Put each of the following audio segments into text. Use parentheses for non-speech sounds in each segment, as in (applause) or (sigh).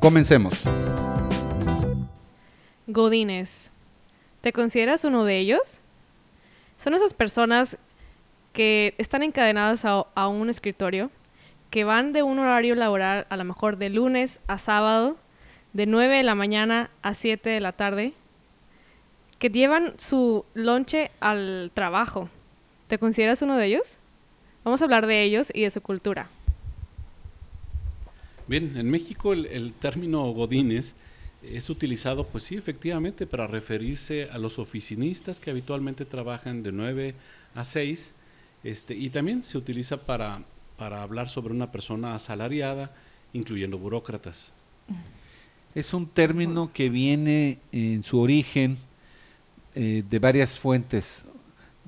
Comencemos. Godines. ¿Te consideras uno de ellos? Son esas personas que están encadenadas a, un escritorio, que van de un horario laboral a lo mejor de lunes a sábado, de 9 de la mañana a 7 de la tarde, que llevan su lonche al trabajo. ¿Te consideras uno de ellos? Vamos a hablar de ellos y de su cultura. Bien, en México el, término godines es utilizado, pues sí, efectivamente, para referirse a los oficinistas que habitualmente trabajan de 9 a 6, este, y también se utiliza para, para hablar sobre una persona asalariada, incluyendo burócratas. Es un término que viene en su origen eh, de varias fuentes.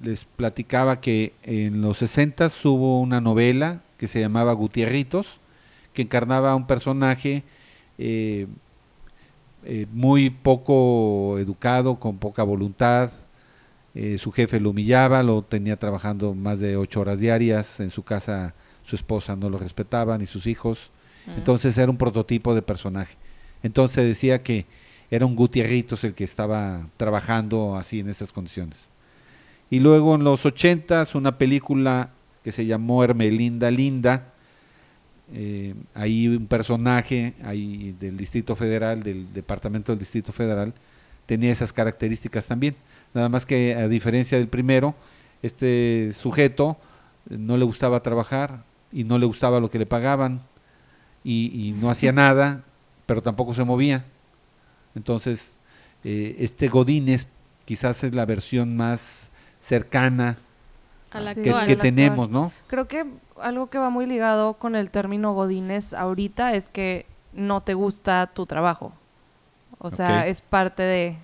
Les platicaba que en los 60 hubo una novela que se llamaba Gutierritos, que encarnaba a un personaje eh, eh, muy poco educado, con poca voluntad. Eh, su jefe lo humillaba, lo tenía trabajando más de ocho horas diarias. En su casa su esposa no lo respetaba, ni sus hijos. Entonces era un prototipo de personaje. Entonces decía que era un Gutierritos el que estaba trabajando así en esas condiciones. Y luego en los ochentas una película que se llamó Hermelinda Linda, eh, ahí un personaje ahí del Distrito Federal, del Departamento del Distrito Federal, tenía esas características también. Nada más que a diferencia del primero, este sujeto no le gustaba trabajar y no le gustaba lo que le pagaban y, y no hacía nada, pero tampoco se movía. Entonces, eh, este Godínez quizás es la versión más cercana A la Sí. que, actual. que la tenemos, ¿no? Creo que algo que va muy ligado con el término godines ahorita es que no te gusta tu trabajo. O sea, es parte de...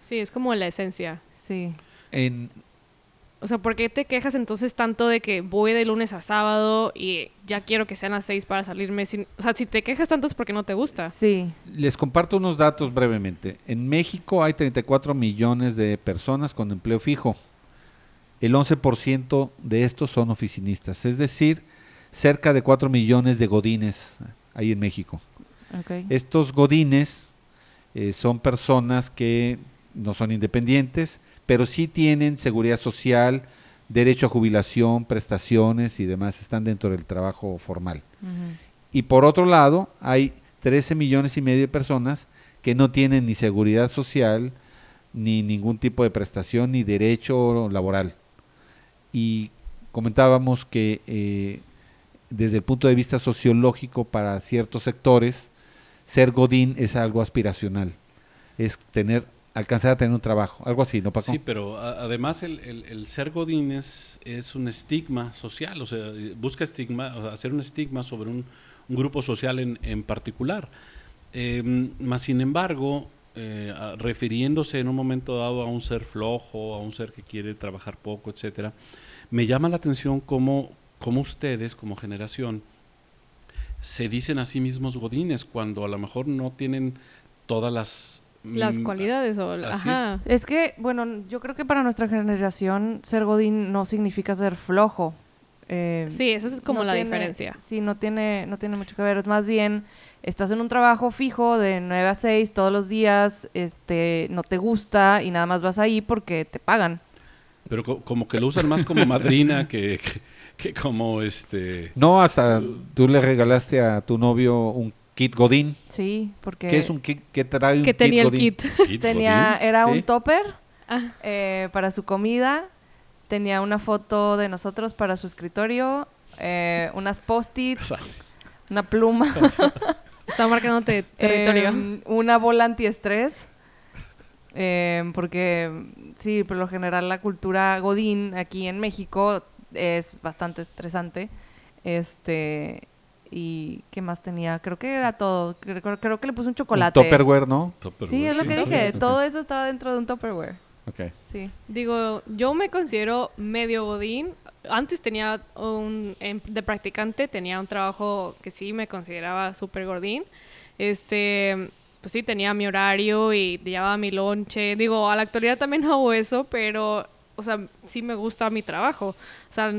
Sí, es como la esencia. Sí. En, O sea, ¿por qué te quejas entonces tanto de que voy de lunes a sábado y ya quiero que sean las seis para salirme? Sin... O sea, si te quejas tanto es porque no te gusta. Sí. Les comparto unos datos brevemente. En México hay 34 millones de personas con empleo fijo. El 11% de estos son oficinistas, es decir, cerca de 4 millones de godines hay en México. Estos godines eh, son personas que no son independientes, pero sí tienen seguridad social, derecho a jubilación, prestaciones y demás, están dentro del trabajo formal. Y por otro lado, hay 13 millones y medio de personas que no tienen ni seguridad social, ni ningún tipo de prestación, ni derecho laboral. Y comentábamos que eh, desde el punto de vista sociológico, para ciertos sectores, ser Godín es algo aspiracional. Es tener, alcanzar a tener un trabajo, algo así, ¿no, Paco? Sí, pero además el, el- el ser godín es, es un estigma social, o sea, busca estigma, o hacer un estigma sobre un, grupo social en, en particular. Más sin embargo, eh, a- refiriéndose en un momento dado a un ser flojo, a un ser que quiere trabajar poco, etcétera, me llama la atención cómo, cómo ustedes, como generación, se dicen a sí mismos godines cuando a lo mejor no tienen todas las Las mm, cualidades o... así Ajá. Es que, bueno, yo creo que para nuestra generación ser godín no significa ser flojo. Eh, Sí, esa es como no la tiene- diferencia. Sí, no tiene, no tiene mucho que ver. Es más bien, estás en un trabajo fijo de 9 a 6 todos los días, este, no te gusta y nada más vas ahí porque te pagan. Pero co- como que lo usan más como (laughs) madrina que, que, que como este... No, hasta tú le regalaste a tu novio un kit Godín. Sí, porque ¿Qué es un kit? ¿Qué trae un Que kit tenía el kit. kit tenía, godín. era Sí. un topper Ah. eh, para su comida, tenía una foto de nosotros para su escritorio, eh, unas post-its, una pluma, (laughs) Estaba marcándote territorio. em, una bola antiestrés. em, porque sí, por lo general la cultura godín aquí en México es bastante estresante. Este y ¿qué más tenía? Creo que era todo. Creo, que le puse un chocolate. Un Tupperware, ¿no? Sí, es lo que Sí, dije. Todo eso estaba dentro de un Tupperware. Ok. Sí. Digo, yo me considero medio godín. Antes tenía un, em- de practicante, tenía un trabajo que sí me consideraba súper godín. Este, pues sí, tenía mi horario y llevaba mi lonche. Digo, a la actualidad también (laughs) hago eso, pero, o sea, sí me gusta mi trabajo. O sea,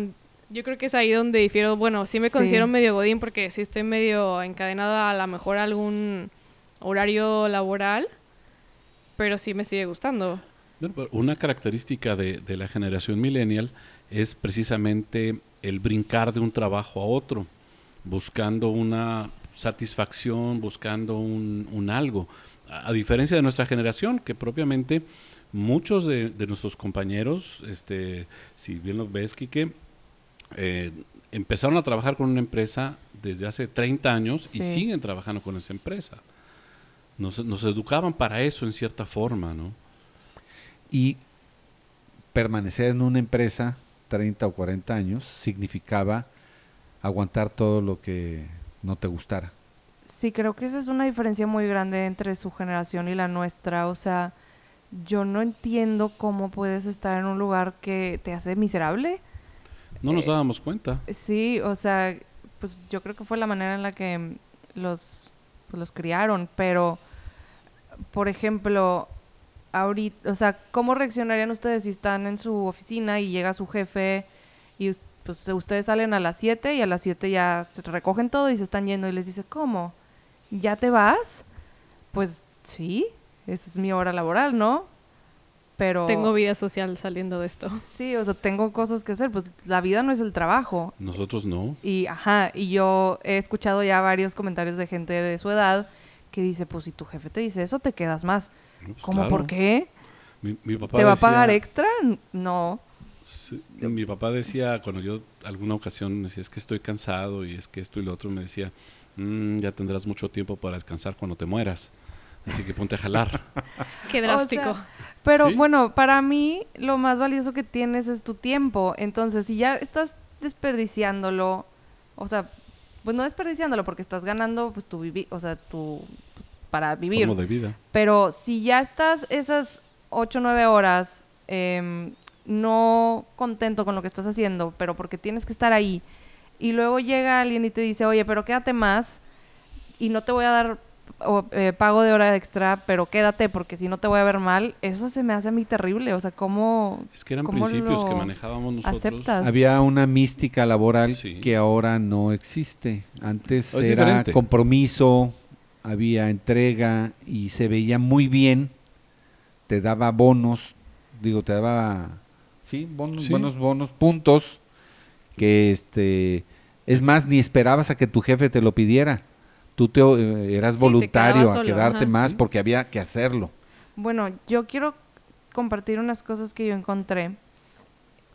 yo creo que es ahí donde difiero. Bueno, sí me Sí. considero medio godín porque sí estoy medio encadenada a lo mejor a algún horario laboral, pero sí me sigue gustando. Una característica de, de la generación millennial es precisamente el brincar de un trabajo a otro, buscando una satisfacción, buscando un, un algo. A, a diferencia de nuestra generación, que propiamente muchos de, de nuestros compañeros, este, si bien lo ves, Quique, eh, empezaron a trabajar con una empresa desde hace 30 años y siguen trabajando con esa empresa. Nos, nos educaban para eso en cierta forma, ¿no? Y permanecer en una empresa 30 o 40 años significaba aguantar todo lo que no te gustara. Sí, creo que esa es una diferencia muy grande entre su generación y la nuestra. O sea, yo no entiendo cómo puedes estar en un lugar que te hace miserable. No nos Eh, dábamos cuenta. Sí, o sea, pues yo creo que fue la manera en la que los, pues, los criaron, pero, por ejemplo, ahorita, o sea, ¿cómo reaccionarían ustedes si están en su oficina y llega su jefe y pues ustedes salen a las 7 y a las 7 ya se recogen todo y se están yendo y les dice, ¿cómo? ¿Ya te vas? Pues sí, esa es mi hora laboral, ¿no? Pero... Tengo vida social saliendo de esto. Sí, o sea, tengo cosas que hacer, pues la vida no es el trabajo. Nosotros no. Y, ajá, y yo he escuchado ya varios comentarios de gente de su edad que dice, pues si tu jefe te dice eso, te quedas más. Pues, ¿Cómo claro. por qué? Mi, mi papá ¿Te va a pagar extra? No. Sí, mi papá decía, cuando yo alguna ocasión decía, es que estoy cansado y es que esto y lo otro, me decía, "Mm, ya tendrás mucho tiempo para descansar cuando te mueras. Así que ponte a jalar. (laughs) Qué O drástico. sea, pero Sí. bueno, para mí lo más valioso que tienes es tu tiempo. Entonces, si ya estás desperdiciándolo, o sea, pues no desperdiciándolo porque estás ganando pues tu vivi o sea, tu pues, para vivir. Forma de vida. Pero si ya estás esas 8 o 9 horas em, no contento con lo que estás haciendo, pero porque tienes que estar ahí, y luego llega alguien y te dice, oye, pero quédate más y no te voy a dar o, eh, pago de hora extra, pero quédate porque si no te voy a ver mal, eso se me hace a mí terrible. O sea, ¿cómo, Es que eran ¿Cómo principios que manejábamos nosotros. aceptas? Había una mística laboral Sí. que ahora no existe. Antes Es era diferente. compromiso, había entrega y se veía muy bien. Te daba bonos, digo, te daba, sí, bonos, Sí. buenos bonos, puntos, que este, es más, ni esperabas a que tu jefe te lo pidiera. Tú te, eh, eras Sí, voluntario a solo, quedarte ajá. más porque había que hacerlo. Bueno, yo quiero compartir unas cosas que yo encontré.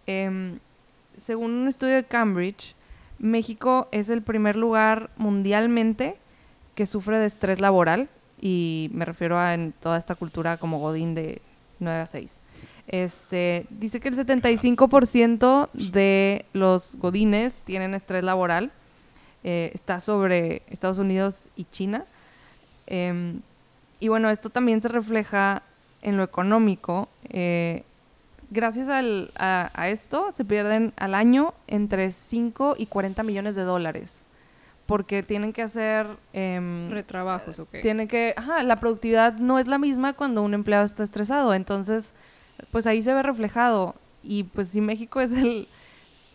Em, según un estudio de Cambridge, México es el primer lugar mundialmente que sufre de estrés laboral y me refiero a en toda esta cultura como Godín de 9 a 6. Este, dice que el 75% de los Godines tienen estrés laboral. Eh, está sobre Estados Unidos y China. Em, y bueno, esto también se refleja en lo económico. Eh, gracias al- a, a esto se pierden al año entre 5 y 40 millones de dólares. Porque tienen que hacer... em, Retrabajos, ok. tiene que, ajá, la productividad no es la misma cuando un empleado está estresado, entonces, pues ahí se ve reflejado. Y pues si México es el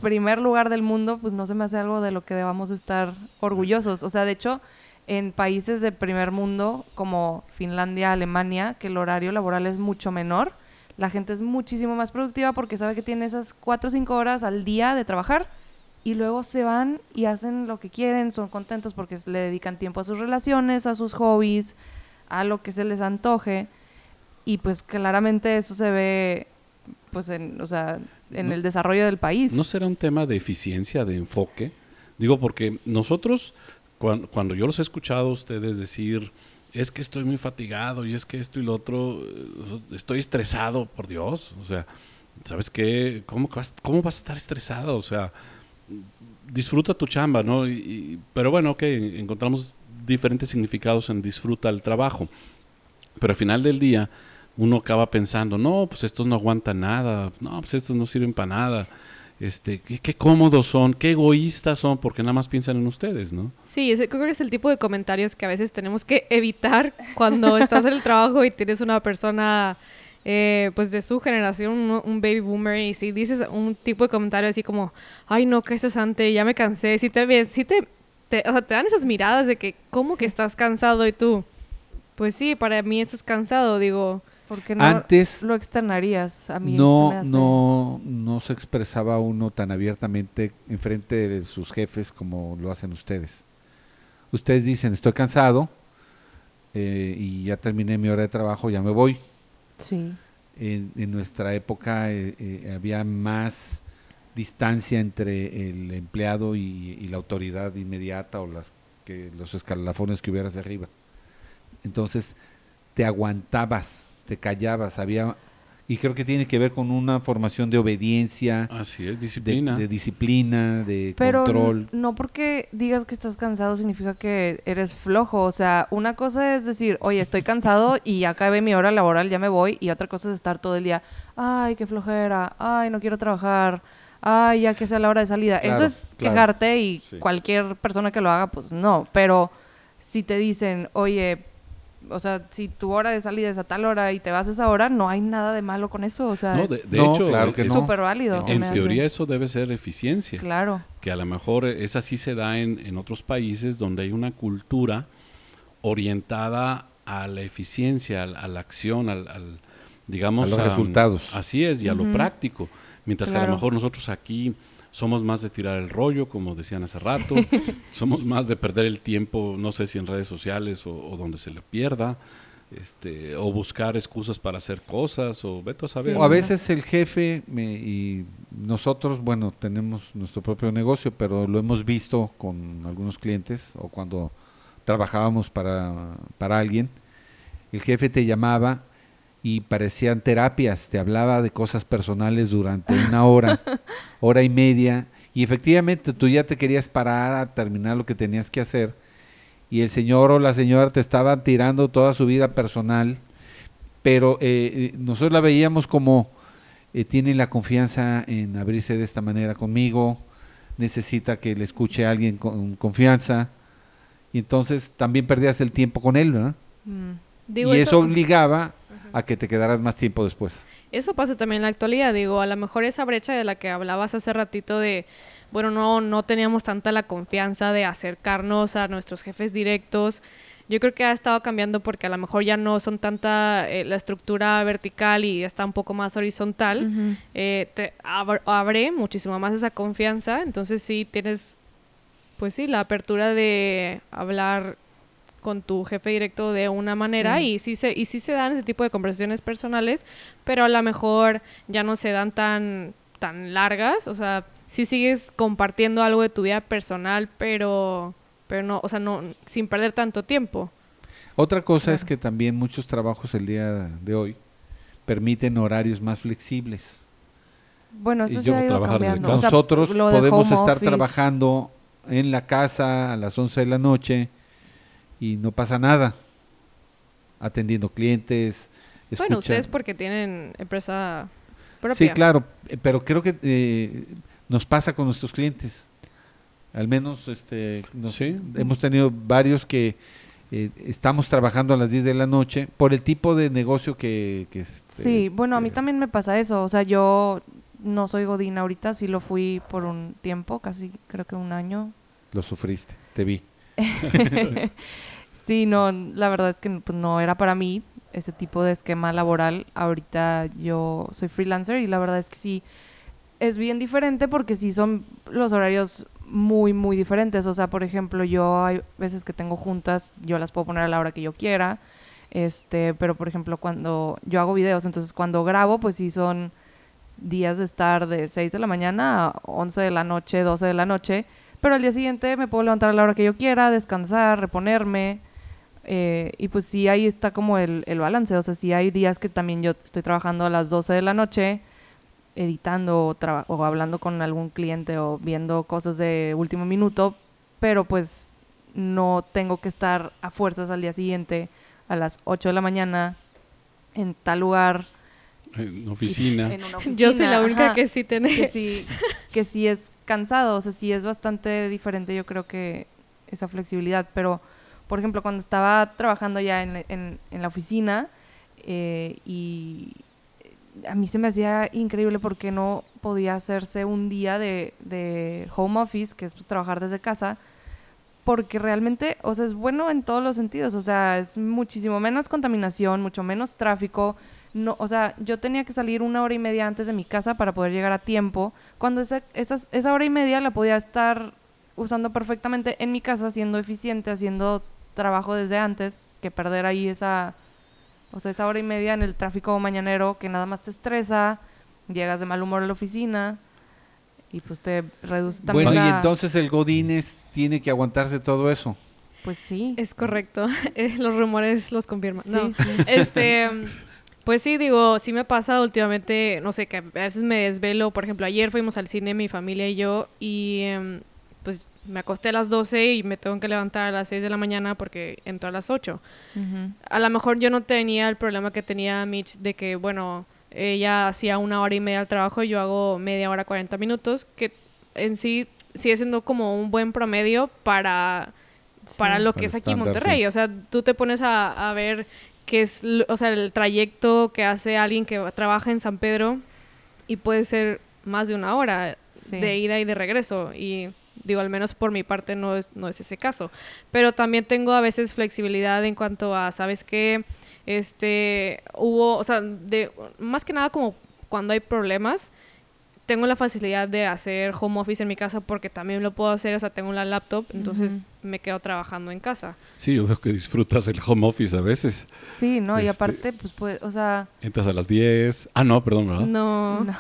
primer lugar del mundo, pues no se me hace algo de lo que debamos estar orgullosos. O sea, de hecho, en países de primer mundo como Finlandia, Alemania, que el horario laboral es mucho menor, la gente es muchísimo más productiva porque sabe que tiene esas cuatro o cinco horas al día de trabajar y luego se van y hacen lo que quieren, son contentos porque le dedican tiempo a sus relaciones, a sus hobbies, a lo que se les antoje y pues claramente eso se ve pues en, o sea, en No- el desarrollo del país. ¿No será un tema de eficiencia, de enfoque? Digo, porque nosotros, cuan- cuando, yo los he escuchado a ustedes decir, es que estoy muy fatigado y es que esto y lo otro, eh, estoy estresado, por Dios. O sea, ¿sabes qué? ¿Cómo, vas, ¿Cómo vas a estar estresado? O sea, disfruta tu chamba, ¿no? Y- y- pero bueno, ok, encontramos diferentes significados en disfruta el trabajo. Pero al final del día, uno acaba pensando, no, pues estos no aguantan nada, no, pues estos no sirven para nada. Este, qué, cómodos son, qué egoístas son, porque nada más piensan en ustedes, ¿no? Sí, ese creo que es el tipo de comentarios que a veces tenemos que evitar cuando estás en el trabajo y tienes una persona eh, pues de su generación, un, un baby boomer, y si dices un tipo de comentario así como, ay no, qué estresante, ya me cansé, si te ves, si te, te- o sea, te dan esas miradas de que, ¿cómo que estás cansado? Y tú, pues sí, para mí eso es cansado, digo, Porque no Antes lo externarías a mí. no, no, no se expresaba uno tan abiertamente en frente de sus jefes como lo hacen ustedes. Ustedes dicen, estoy cansado eh, y ya terminé mi hora de trabajo, ya me voy. Sí. En, nuestra época eh, eh, había más distancia entre el empleado y, y la autoridad inmediata o las que los escalafones que hubieras arriba. Entonces te aguantabas, te callabas, había y creo que tiene que ver con una formación de obediencia, Así es, de, disciplina. de disciplina, de Pero control. no porque digas que estás cansado significa que eres flojo. O sea, una cosa es decir, oye, estoy cansado y ya acabé mi hora laboral, ya me voy. Y otra cosa es estar todo el día, ay, qué flojera, ay, no quiero trabajar, ay, ya que sea la hora de salida. Claro, Eso es claro. quejarte y Sí. cualquier persona que lo haga, pues no. Pero si te dicen, oye, o sea, si tu hora de salida es a tal hora y te vas a esa hora, no hay nada de malo con eso. O sea, No, es de, de No, hecho, claro eh, que es- no. súper válido. en hace. teoría eso debe ser eficiencia. Claro. que a lo mejor esa sí se da en, en otros países donde hay una cultura orientada a la eficiencia, al- a, la acción, al, al, digamos... A los resultados. Así es, y a lo práctico. Mientras que a lo mejor nosotros aquí somos más de tirar el rollo, como decían hace rato, (laughs) somos más de perder el tiempo, no sé si en redes sociales o, o donde se le pierda, este, o buscar excusas para hacer cosas, o vete a saber. O a veces el jefe me- y nosotros, bueno, tenemos nuestro propio negocio, pero lo hemos visto con algunos clientes o cuando trabajábamos para, para alguien, el jefe te llamaba y parecían terapias, te hablaba de cosas personales durante una hora, (laughs) hora y media, y efectivamente tú ya te querías parar a terminar lo que tenías que hacer, y el señor o la señora te estaban tirando toda su vida personal, pero eh, eh, nosotros la veíamos como eh, tiene la confianza en abrirse de esta manera conmigo, necesita que le escuche a alguien con confianza, y entonces también perdías el tiempo con él, ¿verdad? Mm. digo y eso, obligaba a que te quedaras más tiempo después. Eso pasa también en la actualidad, digo, a lo mejor esa brecha de la que hablabas hace ratito de, bueno, no, no teníamos tanta la confianza de acercarnos a nuestros jefes directos. Yo creo que ha estado cambiando porque a lo mejor ya no son tanta eh, la estructura vertical y está un poco más horizontal. Eh, te ab- abre muchísimo más esa confianza, entonces sí tienes, pues sí, la apertura de hablar con tu jefe directo de una manera Sí. y sí se y sí se dan ese tipo de conversaciones personales, pero a lo mejor ya no se dan tan tan largas, o sea, sí sigues compartiendo algo de tu vida personal, pero pero no, o sea, no sin perder tanto tiempo. Otra cosa es que también muchos trabajos el día de hoy permiten horarios más flexibles. Bueno, eso yo se ha ido trabajar desde cambiando. casa. O sea, Nosotros podemos estar office. trabajando en la casa a las 11 de la noche y no pasa nada, atendiendo clientes. Bueno, ustedes porque tienen empresa propia. Sí, claro, eh, pero creo que eh, nos pasa con nuestros clientes. Al menos este, nos- Sí. hemos tenido varios que eh, estamos trabajando a las 10 de la noche por el tipo de negocio que... que, este, Sí, bueno, a mí también me pasa eso. O sea, yo no soy Godín ahorita, sí lo fui por un tiempo, casi creo que un año. Lo sufriste, te vi. (laughs) Sí, no, la verdad es que pues, no era para mí ese tipo de esquema laboral. Ahorita yo soy freelancer y la verdad es que sí es bien diferente porque sí son los horarios muy, muy diferentes. O sea, por ejemplo, yo hay veces que tengo juntas, yo las puedo poner a la hora que yo quiera. Este, pero por ejemplo, cuando yo hago videos, entonces cuando grabo, pues sí son días de estar de 6 de la mañana a 11 de la noche, 12 de la noche. Pero al día siguiente me puedo levantar a la hora que yo quiera, descansar, reponerme. eh, y pues sí, ahí está como el, el balance. O sea, sí hay días que también yo estoy trabajando a las 12 de la noche. editando o, o hablando con algún cliente o viendo cosas de último minuto, pero pues no tengo que estar a fuerzas al día siguiente a las 8 de la mañana en tal lugar. En oficina. En una oficina. Yo soy la única ajá, que sí tiene. que sí, (laughs) que sí es cansado, o sea, sí es bastante diferente yo creo que esa flexibilidad, pero por ejemplo cuando estaba trabajando ya en, la oficina eh, y a mí se me hacía increíble porque no podía hacerse un día de, de home office, que es pues trabajar desde casa, porque realmente, o sea, es bueno en todos los sentidos, o sea, es muchísimo menos contaminación, mucho menos tráfico, no, o sea, yo tenía que salir una hora y media antes de mi casa para poder llegar a tiempo, cuando esa, esas- esa hora y media la podía estar usando perfectamente en mi casa, siendo eficiente, haciendo trabajo desde antes, que perder ahí esa, o sea, esa hora y media en el tráfico mañanero que nada más te estresa, llegas de mal humor a la oficina y pues te reduce también Bueno, y entonces el Godínez tiene que aguantarse todo eso. Pues sí. Es correcto. (laughs) Eh, los rumores los confirman. Sí, no. sí. Este, (laughs) pues sí, digo, sí me pasa últimamente, no sé, que a veces me desvelo. Por ejemplo, ayer fuimos al cine, mi familia y yo, y em, pues me acosté a las 12 y me tengo que levantar a las 6 de la mañana porque entro a las 8. Ujú. A lo mejor yo no tenía el problema que tenía Mitch de que, bueno, ella hacía una hora y media al trabajo y yo hago media hora, 40 minutos, que en sí sigue siendo como un buen promedio para para lo Para que es aquí en Monterrey. sí. O sea, tú te pones a, a ver qué es, o sea, el trayecto que hace alguien que trabaja en San Pedro y puede ser más de una hora Sí. de ida y de regreso. Y digo, al menos por mi parte no es, no es ese caso. Pero también tengo a veces flexibilidad en cuanto a, ¿sabes qué? Este, hubo, o sea, de, más que nada como cuando hay problemas, tengo la facilidad de hacer home office en mi casa porque también lo puedo hacer, o sea, tengo la laptop, entonces me quedo trabajando en casa. Sí, yo veo que disfrutas el home office a veces. Sí, ¿no? Y Este- aparte, pues, pues, o sea, Entras a las 10. Ah, no, perdón, ¿verdad? No, no.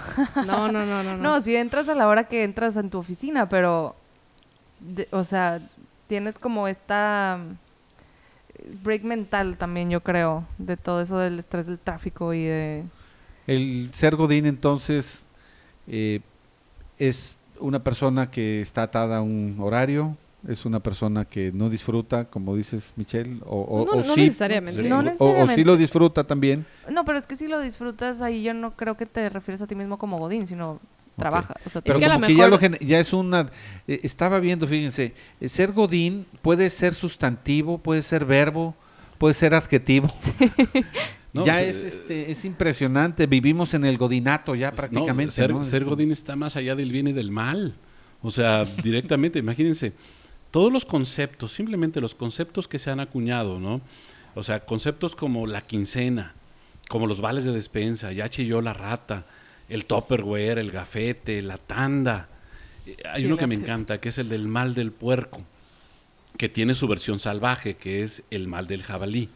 no, no, no, no. (laughs) No, si entras a la hora que entras en tu oficina, pero, de- o sea, tienes como esta mm, break mental también, yo creo, de todo eso del estrés del tráfico y de... El ser Godín entonces eh, es una persona que está atada a un horario, es una persona que no disfruta, como dices Michelle, o, o, No- o no sí, necesariamente. No o- o, necesariamente. sí lo disfruta también. No, pero es que si lo disfrutas ahí, yo no creo que te refieres a ti mismo como Godín, sino trabaja. O sea, Pero que a lo que ya, mejor- lo ya es una... eh, estaba viendo, fíjense, eh, ser Godín puede ser sustantivo, puede ser verbo, puede ser adjetivo. (laughs) No, ya pues, es, este, es impresionante, vivimos en el godinato ya prácticamente. No, ser, ¿no? ser Godín está más allá del bien y del mal. O sea, (laughs) directamente, imagínense, todos los conceptos, simplemente los conceptos que se han acuñado, ¿no? O sea, conceptos como la quincena, como los vales de despensa, ya chilló la rata, el topperware, el gafete, la tanda. Eh, Hay Sí, uno que me encanta, que es el del mal del puerco, que tiene su versión salvaje, que es el mal del jabalí.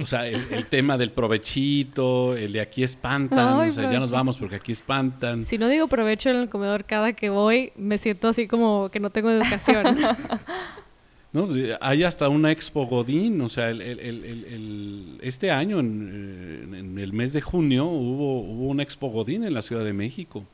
O sea, el, el tema del provechito, el de aquí espantan, Ay, o sea, ya nos vamos porque aquí espantan. Si no digo provecho en el comedor cada que voy, me siento así como que no tengo educación. (laughs) ¿no? Pues, Hay hasta una Expo Godín, o sea, el- el- el- el- el- este año, en, eh, en el mes de junio, hubo, hubo una Expo Godín en la Ciudad de México.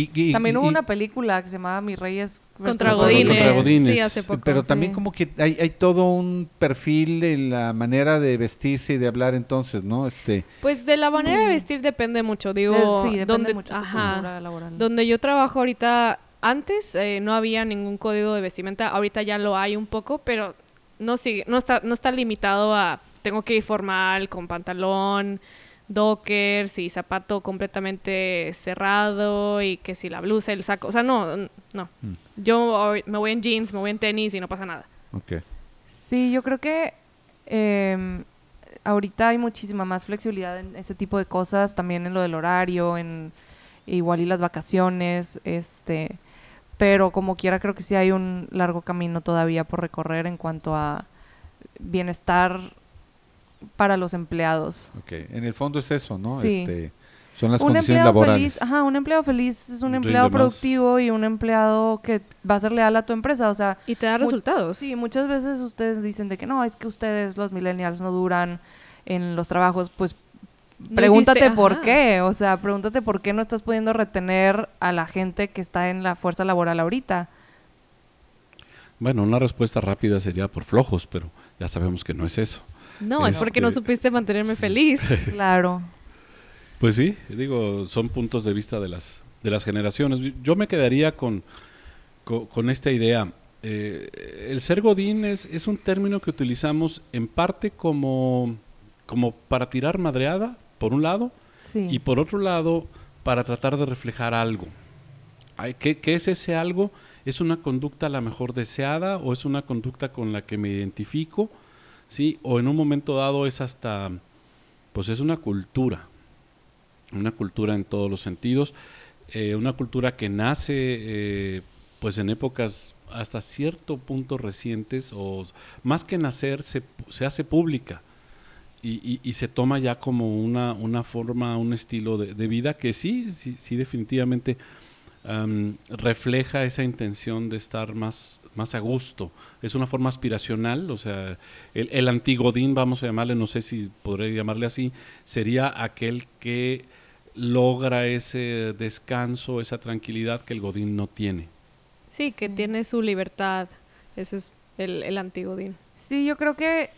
Y- y- También y- hubo y- una película que se llamaba Mis Reyes Contra Godines. Contra Godines. Sí, hace poco. Pero sí. también como que hay, hay todo un perfil en la manera de vestirse y de hablar entonces, ¿no? Este, Pues de la manera de vestir depende mucho. Digo, sí, depende donde, mucho de ajá, cultura laboral. donde yo trabajo ahorita, antes eh, no había ningún código de vestimenta, ahorita ya lo hay un poco, pero no sigue, no está, no está limitado a tengo que ir formal, con pantalón, dockers y zapato completamente cerrado y que si la blusa, el saco, o sea, no, no. Mm. Yo me voy en jeans, me voy en tenis y no pasa nada. ok. Sí, yo creo que em, ahorita hay muchísima más flexibilidad en ese tipo de cosas, también en lo del horario, en igual y las vacaciones, este, pero como quiera creo que sí hay un largo camino todavía por recorrer en cuanto a bienestar para los empleados. ok. En el fondo es eso, ¿no? Sí. Este, son las un condiciones empleado laborales. feliz, ajá, un empleado feliz es un Rinde empleado más. productivo y un empleado que va a ser leal a tu empresa, o sea, Y te da resultados. Sí, muchas veces ustedes dicen de que no, es que ustedes los millennials no duran en los trabajos, pues pregúntate hiciste- por qué, o sea, pregúntate por qué no estás pudiendo retener a la gente que está en la fuerza laboral ahorita. Bueno, una respuesta rápida sería por flojos, pero ya sabemos que no es eso. No, es porque no Este- supiste mantenerme feliz. (laughs) Claro. Pues sí, digo, son puntos de vista de las, de las generaciones. Yo me quedaría con, co- con, esta idea. Eh, el ser godín es, es un término que utilizamos en parte como, como para tirar madreada, por un lado, Sí. y por otro lado, para tratar de reflejar algo. Ay, ¿Qué, qué es ese algo? ¿Es una conducta a la mejor deseada o es una conducta con la que me identifico? ¿Sí? O en un momento dado es hasta, pues es una cultura, una cultura en todos los sentidos, eh, una cultura que nace eh, pues en épocas hasta cierto punto recientes o más que nacer se, se hace pública y, y- y se toma ya como una, una forma, un estilo de, de vida que sí, sí, sí definitivamente am, refleja esa intención de estar más, más a gusto. Es una forma aspiracional, o sea, el, el antigodín, vamos a llamarle, no sé si podré llamarle así, sería aquel que logra ese descanso, esa tranquilidad que el godín no tiene. Sí, que Sí. tiene su libertad. Ese es el, el antigodín. Sí, yo creo que,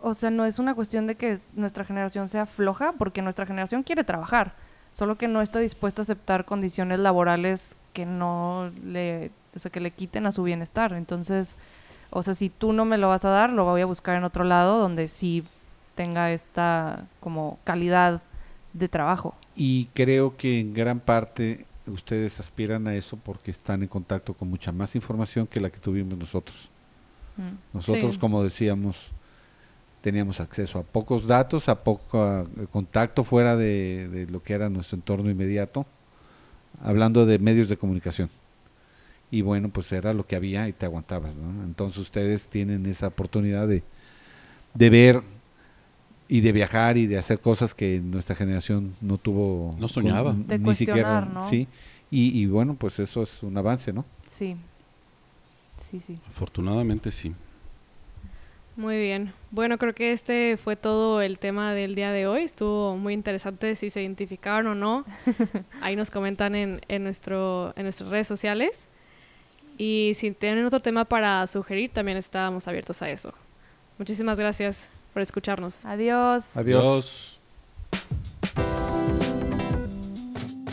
o sea, no es una cuestión de que nuestra generación sea floja, porque nuestra generación quiere trabajar, solo que no está dispuesta a aceptar condiciones laborales que no le, o sea, que le quiten a su bienestar. Entonces, o sea, si tú no me lo vas a dar, lo voy a buscar en otro lado donde sí tenga esta como calidad de trabajo. Y creo que en gran parte ustedes aspiran a eso porque están en contacto con mucha más información que la que tuvimos nosotros. Mm. Nosotros, Sí. como decíamos, teníamos acceso a pocos datos, a poco eh, contacto fuera de, de lo que era nuestro entorno inmediato, hablando de medios de comunicación. Y bueno, pues era lo que había y te aguantabas, ¿no? Entonces ustedes tienen esa oportunidad de, de ver y de viajar y de hacer cosas que nuestra generación no tuvo. No soñaba. con- De ni siquiera. Sí, y, y bueno, pues eso es un avance, ¿no? Sí, sí, sí. Afortunadamente sí. Muy bien. Bueno, creo que este fue todo el tema del día de hoy. Estuvo muy interesante si se identificaron o no. (laughs) Ahí nos comentan en, en, nuestro, en nuestras redes sociales. Y si tienen otro tema para sugerir, también estábamos abiertos a eso. Muchísimas gracias por escucharnos. Adiós. Adiós.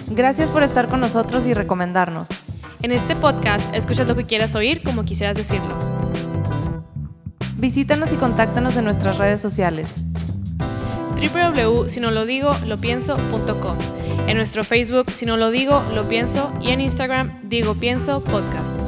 Gracias por estar con nosotros y recomendarnos. En este podcast, escuchas lo que quieras oír como quisieras decirlo. Visítanos y contáctanos en nuestras redes sociales. www.sinolodigo.lopienso.com En nuestro Facebook, Si No Lo Digo, Lo Pienso y en Instagram, Digo Pienso Podcast.